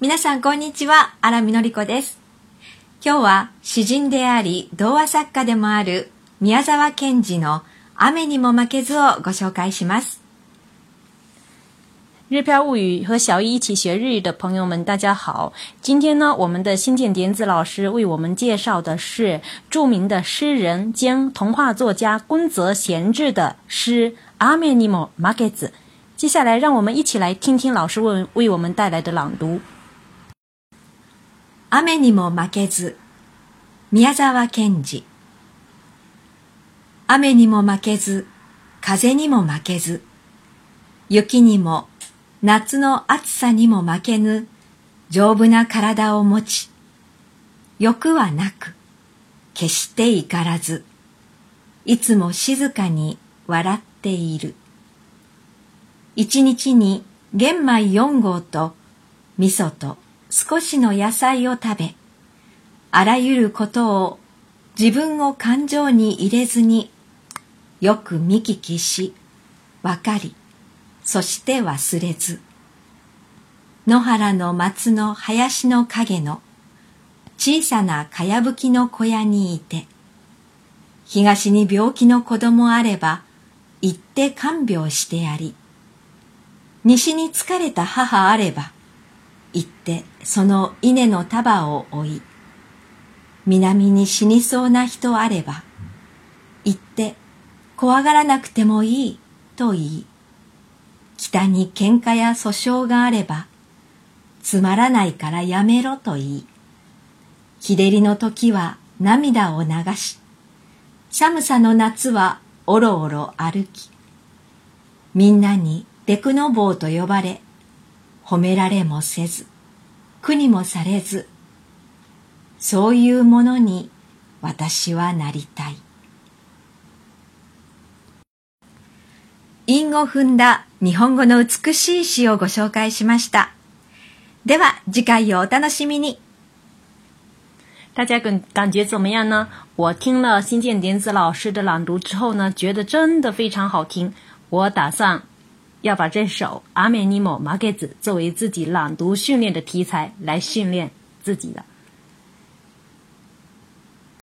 皆さんこんにちは、荒見のりこです。今日は詩人であり、童話作家でもある宮沢賢治の雨にも負けずをご紹介します。日漂物语和小易一起学日语的朋友们，大家好！今天呢，我们的新建典子老师为我们介绍的是著名的诗人兼童话作家宫泽贤治的诗《阿面尼莫马给子》。接下来，让我们一起来听听老师为为我们带来的朗读。 雨にも負けず、宮沢賢治。雨にも負けず、風にも負けず、雪にも夏の暑さにも負けぬ丈夫な体を持ち、欲はなく、決して怒らず、いつも静かに笑っている。一日に玄米四合と味噌と少しの野菜を食べ、あらゆることを自分を感情に入れずによく見聞きし、わかり、そして忘れず。野原の松の林の影の小さなかやぶきの小屋にいて、東に病気の子供あれば、行って看病してやり、西に疲れた母あれば、行ってその稲の束を追い、南に死にそうな人あれば、行って怖がらなくてもいいと言い、北に喧嘩や訴訟があれば、つまらないからやめろと言い、日照りの時は涙を流し、寒さの夏はおろおろ歩き、みんなにデクノボーと呼ばれ、褒められもせず、苦にもされず、そういうものに私はなりたい。韻を踏んだ日本語の美しい詩をご紹介しました。では次回をお楽しみに。大家感感觉怎么样呢？我听了新建典子老师的朗读之后呢，觉得真的非常好听。我打算要把这首《阿美尼莫马给子》作为自己朗读训练的题材来训练自己的。